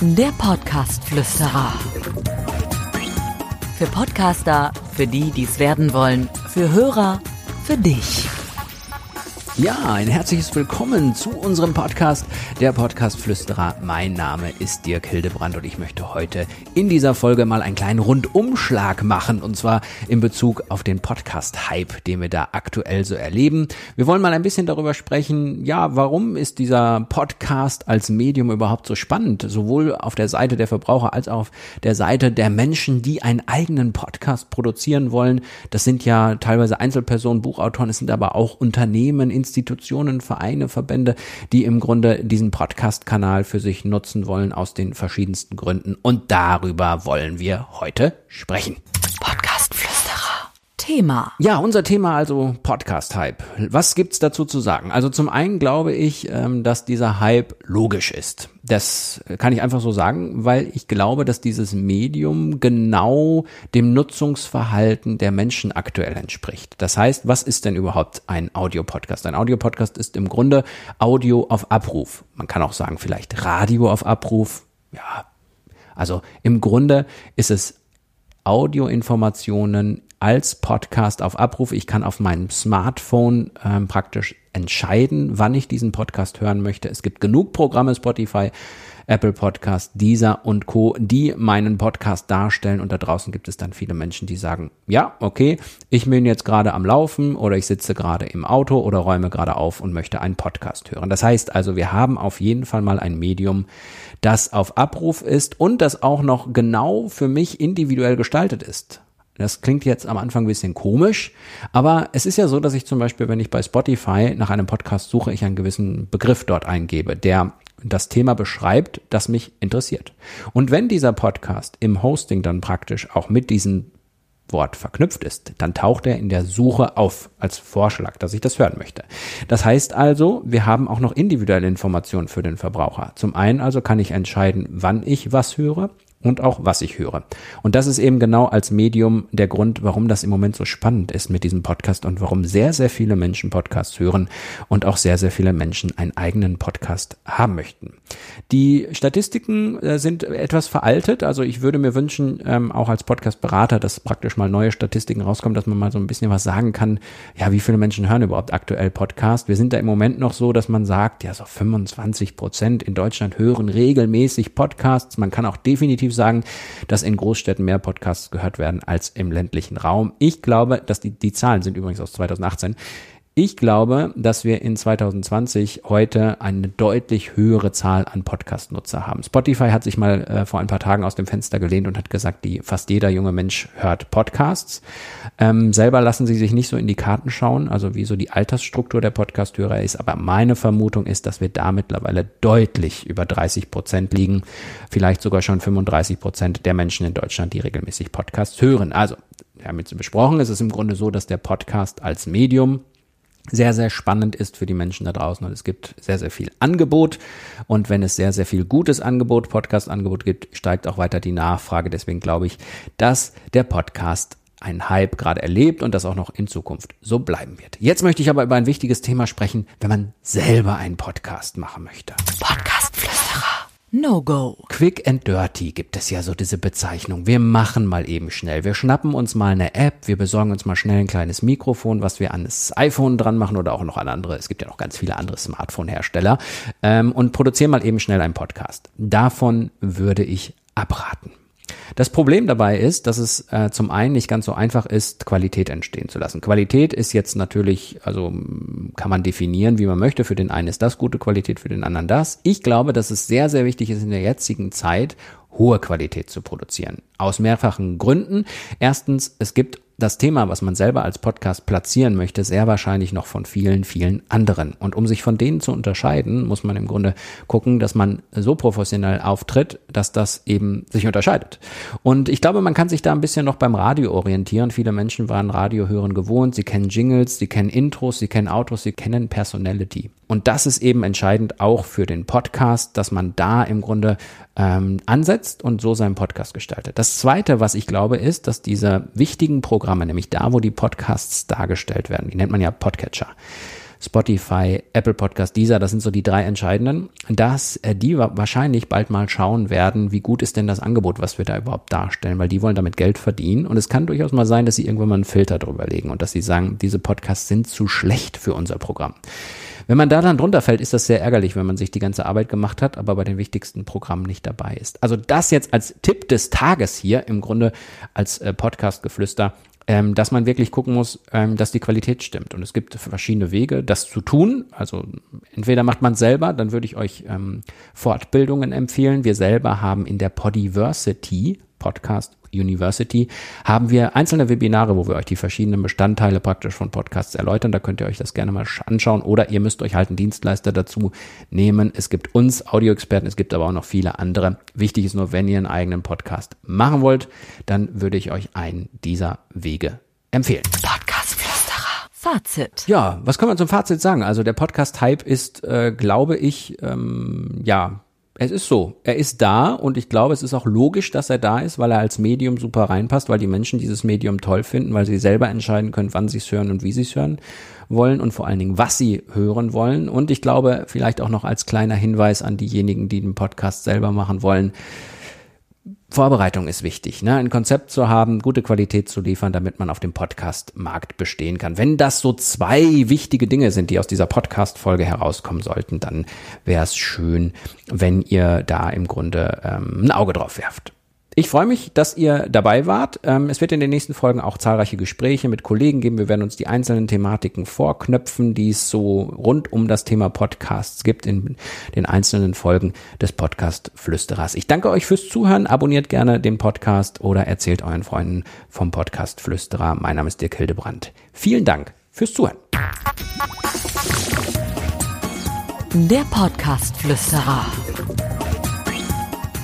Der Podcast-Flüsterer. Für Podcaster, für die, die es werden wollen, für Hörer, für dich. Ja, ein herzliches Willkommen zu unserem Podcast, der Podcast Flüsterer. Mein Name ist Dirk Hildebrand und ich möchte heute in dieser Folge mal einen kleinen Rundumschlag machen und zwar in Bezug auf den Podcast-Hype, den wir da aktuell so erleben. Wir wollen mal ein bisschen darüber sprechen, ja, warum ist dieser Podcast als Medium überhaupt so spannend, sowohl auf der Seite der Verbraucher als auch auf der Seite der Menschen, die einen eigenen Podcast produzieren wollen. Das sind ja teilweise Einzelpersonen, Buchautoren, es sind aber auch Unternehmen, Institutionen, Vereine, Verbände, die im Grunde diesen Podcast-Kanal für sich nutzen wollen aus den verschiedensten Gründen. Und darüber wollen wir heute sprechen. Thema. Ja, unser Thema also Podcast-Hype. Was gibt's dazu zu sagen? Also zum einen glaube ich, ähm, dass dieser Hype logisch ist. Das kann ich einfach so sagen, weil ich glaube, dass dieses Medium genau dem Nutzungsverhalten der Menschen aktuell entspricht. Das heißt, was ist denn überhaupt ein Audiopodcast? Ein Audiopodcast ist im Grunde Audio auf Abruf. Man kann auch sagen, vielleicht Radio auf Abruf. Ja, also im Grunde ist es Audioinformationen als Podcast auf Abruf. Ich kann auf meinem Smartphone ähm, praktisch entscheiden, wann ich diesen Podcast hören möchte. Es gibt genug Programme, Spotify, Apple Podcast, Deezer und Co., die meinen Podcast darstellen. Und da draußen gibt es dann viele Menschen, die sagen, ja, okay, ich bin jetzt gerade am Laufen oder ich sitze gerade im Auto oder räume gerade auf und möchte einen Podcast hören. Das heißt also, wir haben auf jeden Fall mal ein Medium, das auf Abruf ist und das auch noch genau für mich individuell gestaltet ist. Das klingt jetzt am Anfang ein bisschen komisch, aber es ist ja so, dass ich zum Beispiel, wenn ich bei Spotify nach einem Podcast suche, ich einen gewissen Begriff dort eingebe, der das Thema beschreibt, das mich interessiert. Und wenn dieser Podcast im Hosting dann praktisch auch mit diesem Wort verknüpft ist, dann taucht er in der Suche auf als Vorschlag, dass ich das hören möchte. Das heißt also, wir haben auch noch individuelle Informationen für den Verbraucher. Zum einen also kann ich entscheiden, wann ich was höre und auch was ich höre. Und das ist eben genau als Medium der Grund, warum das im Moment so spannend ist mit diesem Podcast und warum sehr, sehr viele Menschen Podcasts hören und auch sehr, sehr viele Menschen einen eigenen Podcast haben möchten. Die Statistiken äh, sind etwas veraltet. Also ich würde mir wünschen, ähm, auch als Podcast-Berater, dass praktisch mal neue Statistiken rauskommen, dass man mal so ein bisschen was sagen kann. Ja, wie viele Menschen hören überhaupt aktuell Podcast? Wir sind da im Moment noch so, dass man sagt, ja, so 25 Prozent in Deutschland hören regelmäßig Podcasts. Man kann auch definitiv sagen, dass in Großstädten mehr Podcasts gehört werden als im ländlichen Raum. Ich glaube, dass die, die Zahlen sind übrigens aus 2018. Ich glaube, dass wir in 2020 heute eine deutlich höhere Zahl an Podcast-Nutzer haben. Spotify hat sich mal äh, vor ein paar Tagen aus dem Fenster gelehnt und hat gesagt, die fast jeder junge Mensch hört Podcasts. Ähm, selber lassen sie sich nicht so in die Karten schauen, also wie so die Altersstruktur der Podcast-Hörer ist. Aber meine Vermutung ist, dass wir da mittlerweile deutlich über 30 Prozent liegen, vielleicht sogar schon 35 Prozent der Menschen in Deutschland, die regelmäßig Podcasts hören. Also wir haben jetzt besprochen, es ist im Grunde so, dass der Podcast als Medium sehr, sehr spannend ist für die Menschen da draußen und es gibt sehr, sehr viel Angebot und wenn es sehr, sehr viel gutes Angebot, Podcast-Angebot gibt, steigt auch weiter die Nachfrage. Deswegen glaube ich, dass der Podcast einen Hype gerade erlebt und das auch noch in Zukunft so bleiben wird. Jetzt möchte ich aber über ein wichtiges Thema sprechen, wenn man selber einen Podcast machen möchte. Podcastflüsterer. No-Go. Quick and Dirty gibt es ja so diese Bezeichnung. Wir machen mal eben schnell. Wir schnappen uns mal eine App, wir besorgen uns mal schnell ein kleines Mikrofon, was wir an das iPhone dran machen oder auch noch an andere. Es gibt ja noch ganz viele andere Smartphone-Hersteller ähm, und produzieren mal eben schnell einen Podcast. Davon würde ich abraten. Das Problem dabei ist, dass es äh, zum einen nicht ganz so einfach ist, Qualität entstehen zu lassen. Qualität ist jetzt natürlich, also kann man definieren, wie man möchte. Für den einen ist das gute Qualität, für den anderen das. Ich glaube, dass es sehr, sehr wichtig ist in der jetzigen Zeit, hohe Qualität zu produzieren. Aus mehrfachen Gründen. Erstens, es gibt das Thema, was man selber als Podcast platzieren möchte, sehr wahrscheinlich noch von vielen, vielen anderen. Und um sich von denen zu unterscheiden, muss man im Grunde gucken, dass man so professionell auftritt, dass das eben sich unterscheidet. Und ich glaube, man kann sich da ein bisschen noch beim Radio orientieren. Viele Menschen waren Radiohören gewohnt. Sie kennen Jingles, sie kennen Intros, sie kennen Autos, sie kennen Personality. Und das ist eben entscheidend auch für den Podcast, dass man da im Grunde ähm, ansetzt und so seinen Podcast gestaltet. Das Zweite, was ich glaube, ist, dass diese wichtigen Programme, nämlich da, wo die Podcasts dargestellt werden, die nennt man ja Podcatcher, Spotify, Apple Podcast, dieser, das sind so die drei entscheidenden, dass äh, die wahrscheinlich bald mal schauen werden, wie gut ist denn das Angebot, was wir da überhaupt darstellen, weil die wollen damit Geld verdienen. Und es kann durchaus mal sein, dass sie irgendwann mal einen Filter drüber legen und dass sie sagen, diese Podcasts sind zu schlecht für unser Programm. Wenn man da dann drunter fällt, ist das sehr ärgerlich, wenn man sich die ganze Arbeit gemacht hat, aber bei den wichtigsten Programmen nicht dabei ist. Also das jetzt als Tipp des Tages hier, im Grunde als äh, Podcast-Geflüster, ähm, dass man wirklich gucken muss, ähm, dass die Qualität stimmt. Und es gibt verschiedene Wege, das zu tun. Also entweder macht man selber, dann würde ich euch ähm, Fortbildungen empfehlen. Wir selber haben in der Podiversity Podcast University haben wir einzelne Webinare, wo wir euch die verschiedenen Bestandteile praktisch von Podcasts erläutern. Da könnt ihr euch das gerne mal anschauen oder ihr müsst euch halt einen Dienstleister dazu nehmen. Es gibt uns Audioexperten, es gibt aber auch noch viele andere. Wichtig ist nur, wenn ihr einen eigenen Podcast machen wollt, dann würde ich euch einen dieser Wege empfehlen. Podcast. Fazit. Ja, was können wir zum Fazit sagen? Also der Podcast-Hype ist, äh, glaube ich, ähm, ja, es ist so, er ist da und ich glaube, es ist auch logisch, dass er da ist, weil er als Medium super reinpasst, weil die Menschen dieses Medium toll finden, weil sie selber entscheiden können, wann sie es hören und wie sie es hören wollen und vor allen Dingen, was sie hören wollen. Und ich glaube, vielleicht auch noch als kleiner Hinweis an diejenigen, die den Podcast selber machen wollen, Vorbereitung ist wichtig, ne? ein Konzept zu haben, gute Qualität zu liefern, damit man auf dem Podcast-Markt bestehen kann. Wenn das so zwei wichtige Dinge sind, die aus dieser Podcast-Folge herauskommen sollten, dann wäre es schön, wenn ihr da im Grunde ähm, ein Auge drauf werft. Ich freue mich, dass ihr dabei wart. Ähm, es wird in den nächsten Folgen auch zahlreiche Gespräche mit Kollegen geben. Wir werden uns die einzelnen Thematiken vorknöpfen, die es so rund um das Thema Podcasts gibt in den einzelnen Folgen des Podcast Flüsterers. Ich danke euch fürs Zuhören. Abonniert gerne den Podcast oder erzählt euren Freunden vom Podcast Flüsterer. Mein Name ist Dirk Hildebrand. Vielen Dank fürs Zuhören. Der Podcast Flüsterer.